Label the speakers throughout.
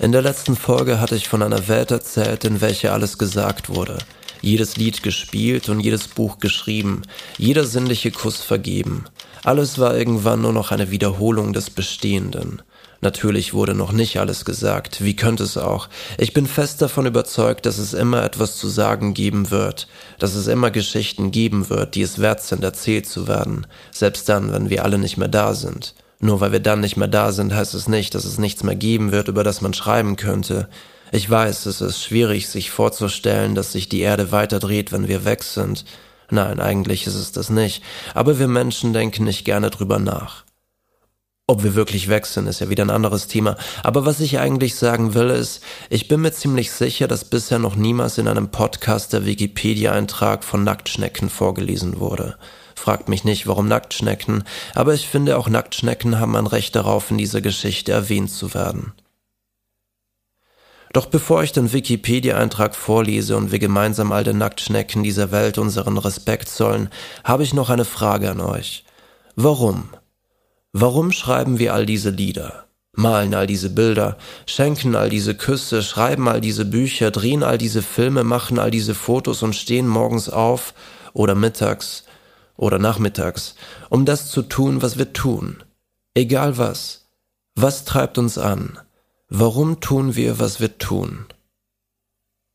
Speaker 1: In der letzten Folge hatte ich von einer Welt erzählt, in welcher alles gesagt wurde. Jedes Lied gespielt und jedes Buch geschrieben, jeder sinnliche Kuss vergeben. Alles war irgendwann nur noch eine Wiederholung des Bestehenden. Natürlich wurde noch nicht alles gesagt, wie könnte es auch. Ich bin fest davon überzeugt, dass es immer etwas zu sagen geben wird, dass es immer Geschichten geben wird, die es wert sind, erzählt zu werden, selbst dann, wenn wir alle nicht mehr da sind. Nur weil wir dann nicht mehr da sind, heißt es nicht, dass es nichts mehr geben wird, über das man schreiben könnte. Ich weiß, es ist schwierig, sich vorzustellen, dass sich die Erde weiter dreht, wenn wir weg sind. Nein, eigentlich ist es das nicht. Aber wir Menschen denken nicht gerne drüber nach. Ob wir wirklich weg sind, ist ja wieder ein anderes Thema. Aber was ich eigentlich sagen will, ist, ich bin mir ziemlich sicher, dass bisher noch niemals in einem Podcast der Wikipedia-Eintrag von Nacktschnecken vorgelesen wurde. Fragt mich nicht, warum Nacktschnecken, aber ich finde auch Nacktschnecken haben ein Recht darauf, in dieser Geschichte erwähnt zu werden. Doch bevor ich den Wikipedia-Eintrag vorlese und wir gemeinsam all den Nacktschnecken dieser Welt unseren Respekt zollen, habe ich noch eine Frage an euch. Warum? Warum schreiben wir all diese Lieder? Malen all diese Bilder, schenken all diese Küsse, schreiben all diese Bücher, drehen all diese Filme, machen all diese Fotos und stehen morgens auf oder mittags oder nachmittags, um das zu tun, was wir tun. Egal was. Was treibt uns an? Warum tun wir, was wir tun?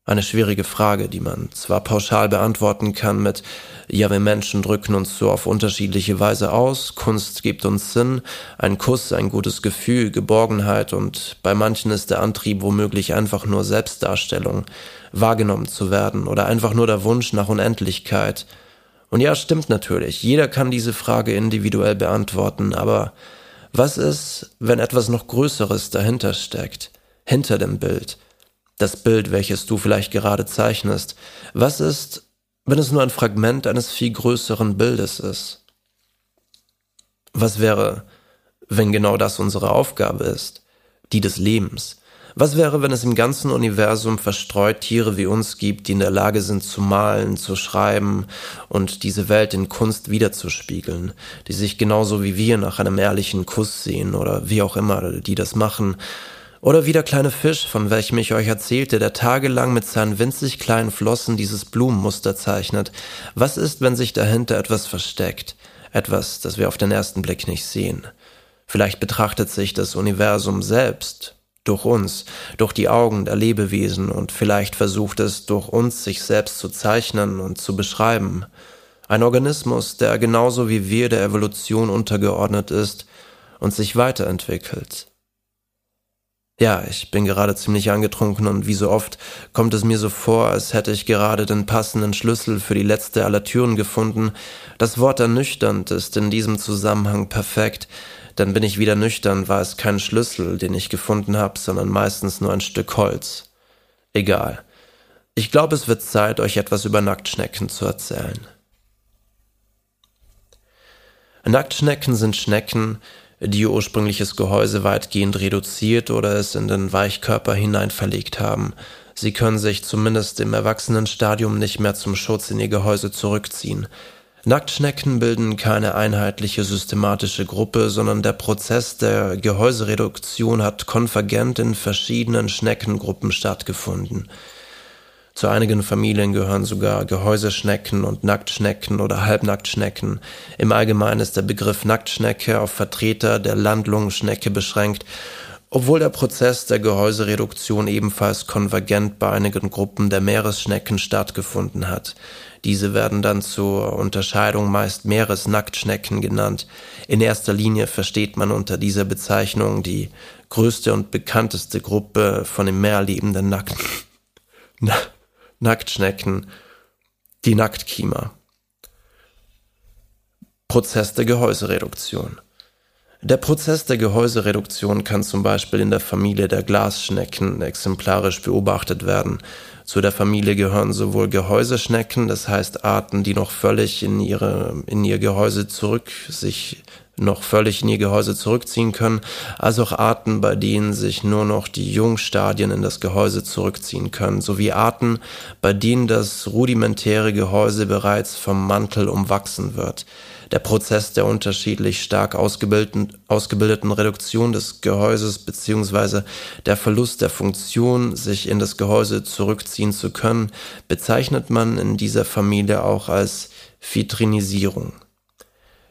Speaker 1: Eine schwierige Frage, die man zwar pauschal beantworten kann mit Ja, wir Menschen drücken uns so auf unterschiedliche Weise aus, Kunst gibt uns Sinn, ein Kuss, ein gutes Gefühl, Geborgenheit und bei manchen ist der Antrieb womöglich einfach nur Selbstdarstellung, wahrgenommen zu werden oder einfach nur der Wunsch nach Unendlichkeit – und ja, stimmt natürlich, jeder kann diese Frage individuell beantworten, aber was ist, wenn etwas noch Größeres dahinter steckt, hinter dem Bild, das Bild, welches du vielleicht gerade zeichnest? Was ist, wenn es nur ein Fragment eines viel größeren Bildes ist? Was wäre, wenn genau das unsere Aufgabe ist, die des Lebens, was wäre, wenn es im ganzen Universum verstreut Tiere wie uns gibt, die in der Lage sind zu malen, zu schreiben und diese Welt in Kunst wiederzuspiegeln, die sich genauso wie wir nach einem ehrlichen Kuss sehen oder wie auch immer die das machen, oder wie der kleine Fisch, von welchem ich euch erzählte, der tagelang mit seinen winzig kleinen Flossen dieses Blumenmuster zeichnet. Was ist, wenn sich dahinter etwas versteckt? Etwas, das wir auf den ersten Blick nicht sehen. Vielleicht betrachtet sich das Universum selbst durch uns, durch die Augen der Lebewesen und vielleicht versucht es durch uns sich selbst zu zeichnen und zu beschreiben. Ein Organismus, der genauso wie wir der Evolution untergeordnet ist und sich weiterentwickelt. Ja, ich bin gerade ziemlich angetrunken und wie so oft kommt es mir so vor, als hätte ich gerade den passenden Schlüssel für die letzte aller Türen gefunden. Das Wort ernüchternd ist in diesem Zusammenhang perfekt, dann bin ich wieder nüchtern, war es kein Schlüssel, den ich gefunden habe, sondern meistens nur ein Stück Holz. Egal. Ich glaube, es wird Zeit, euch etwas über Nacktschnecken zu erzählen. Nacktschnecken sind Schnecken, die ihr ursprüngliches Gehäuse weitgehend reduziert oder es in den Weichkörper hinein verlegt haben. Sie können sich zumindest im Erwachsenenstadium nicht mehr zum Schutz in ihr Gehäuse zurückziehen. Nacktschnecken bilden keine einheitliche systematische Gruppe, sondern der Prozess der Gehäusereduktion hat konvergent in verschiedenen Schneckengruppen stattgefunden. Zu einigen Familien gehören sogar Gehäuseschnecken und Nacktschnecken oder Halbnacktschnecken. Im Allgemeinen ist der Begriff Nacktschnecke auf Vertreter der Landlungenschnecke beschränkt, obwohl der Prozess der Gehäusereduktion ebenfalls konvergent bei einigen Gruppen der Meeresschnecken stattgefunden hat. Diese werden dann zur Unterscheidung meist Meeresnacktschnecken genannt. In erster Linie versteht man unter dieser Bezeichnung die größte und bekannteste Gruppe von im Meer lebenden Nackt Na Nacktschnecken, die Nacktkiemer. Prozess der Gehäusereduktion. Der Prozess der Gehäusereduktion kann zum Beispiel in der Familie der Glasschnecken exemplarisch beobachtet werden. Zu der Familie gehören sowohl Gehäuseschnecken, das heißt Arten, die noch völlig in, ihre, in ihr Gehäuse zurück sich noch völlig in ihr Gehäuse zurückziehen können, als auch Arten, bei denen sich nur noch die Jungstadien in das Gehäuse zurückziehen können, sowie Arten, bei denen das rudimentäre Gehäuse bereits vom Mantel umwachsen wird. Der Prozess der unterschiedlich stark ausgebildeten, ausgebildeten Reduktion des Gehäuses bzw. der Verlust der Funktion, sich in das Gehäuse zurückziehen zu können, bezeichnet man in dieser Familie auch als Vitrinisierung.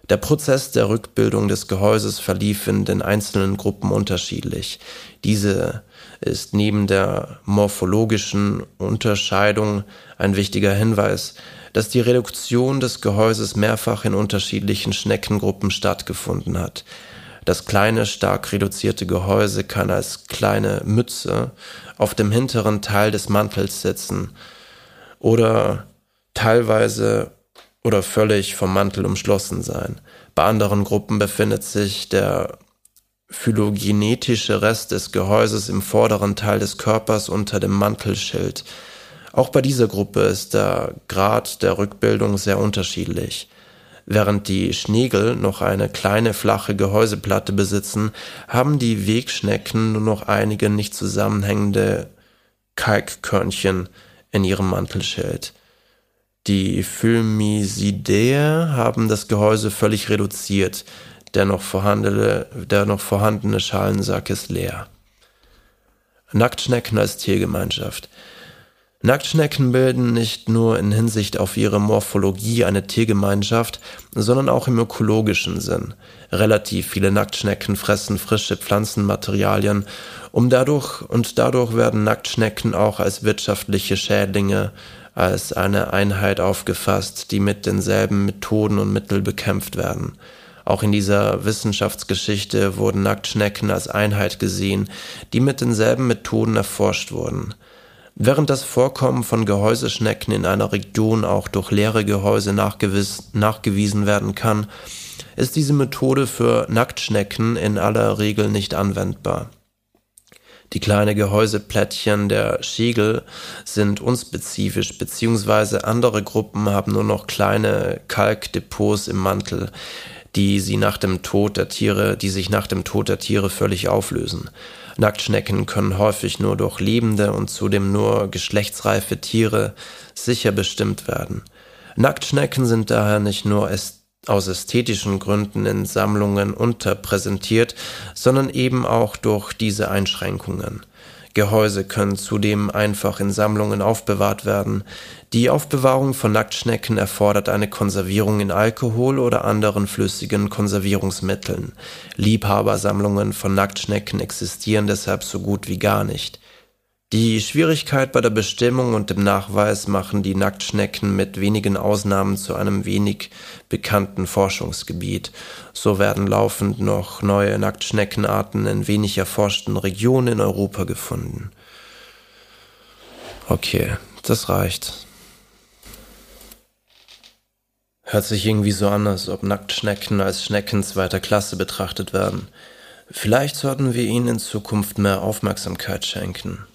Speaker 1: Der Prozess der Rückbildung des Gehäuses verlief in den einzelnen Gruppen unterschiedlich. Diese ist neben der morphologischen Unterscheidung ein wichtiger Hinweis, dass die Reduktion des Gehäuses mehrfach in unterschiedlichen Schneckengruppen stattgefunden hat. Das kleine, stark reduzierte Gehäuse kann als kleine Mütze auf dem hinteren Teil des Mantels sitzen oder teilweise oder völlig vom Mantel umschlossen sein. Bei anderen Gruppen befindet sich der phylogenetische Rest des Gehäuses im vorderen Teil des Körpers unter dem Mantelschild. Auch bei dieser Gruppe ist der Grad der Rückbildung sehr unterschiedlich. Während die Schnegel noch eine kleine flache Gehäuseplatte besitzen, haben die Wegschnecken nur noch einige nicht zusammenhängende Kalkkörnchen in ihrem Mantelschild. Die Filmisidae haben das Gehäuse völlig reduziert. Der noch vorhandene, der noch vorhandene Schalensack ist leer. Nacktschnecken als Tiergemeinschaft. Nacktschnecken bilden nicht nur in Hinsicht auf ihre Morphologie eine Tiergemeinschaft, sondern auch im ökologischen Sinn. Relativ viele Nacktschnecken fressen frische Pflanzenmaterialien, um dadurch und dadurch werden Nacktschnecken auch als wirtschaftliche Schädlinge als eine Einheit aufgefasst, die mit denselben Methoden und Mitteln bekämpft werden. Auch in dieser Wissenschaftsgeschichte wurden Nacktschnecken als Einheit gesehen, die mit denselben Methoden erforscht wurden. Während das Vorkommen von Gehäuseschnecken in einer Region auch durch leere Gehäuse nachgewiesen werden kann, ist diese Methode für Nacktschnecken in aller Regel nicht anwendbar. Die kleinen Gehäuseplättchen der Schegel sind unspezifisch, beziehungsweise andere Gruppen haben nur noch kleine Kalkdepots im Mantel, die sie nach dem Tod der Tiere, die sich nach dem Tod der Tiere völlig auflösen. Nacktschnecken können häufig nur durch lebende und zudem nur geschlechtsreife Tiere sicher bestimmt werden. Nacktschnecken sind daher nicht nur aus ästhetischen Gründen in Sammlungen unterpräsentiert, sondern eben auch durch diese Einschränkungen. Gehäuse können zudem einfach in Sammlungen aufbewahrt werden. Die Aufbewahrung von Nacktschnecken erfordert eine Konservierung in Alkohol oder anderen flüssigen Konservierungsmitteln. Liebhabersammlungen von Nacktschnecken existieren deshalb so gut wie gar nicht. Die Schwierigkeit bei der Bestimmung und dem Nachweis machen die Nacktschnecken mit wenigen Ausnahmen zu einem wenig bekannten Forschungsgebiet. So werden laufend noch neue Nacktschneckenarten in wenig erforschten Regionen in Europa gefunden. Okay, das reicht. Hört sich irgendwie so an, als ob Nacktschnecken als Schnecken zweiter Klasse betrachtet werden. Vielleicht sollten wir ihnen in Zukunft mehr Aufmerksamkeit schenken.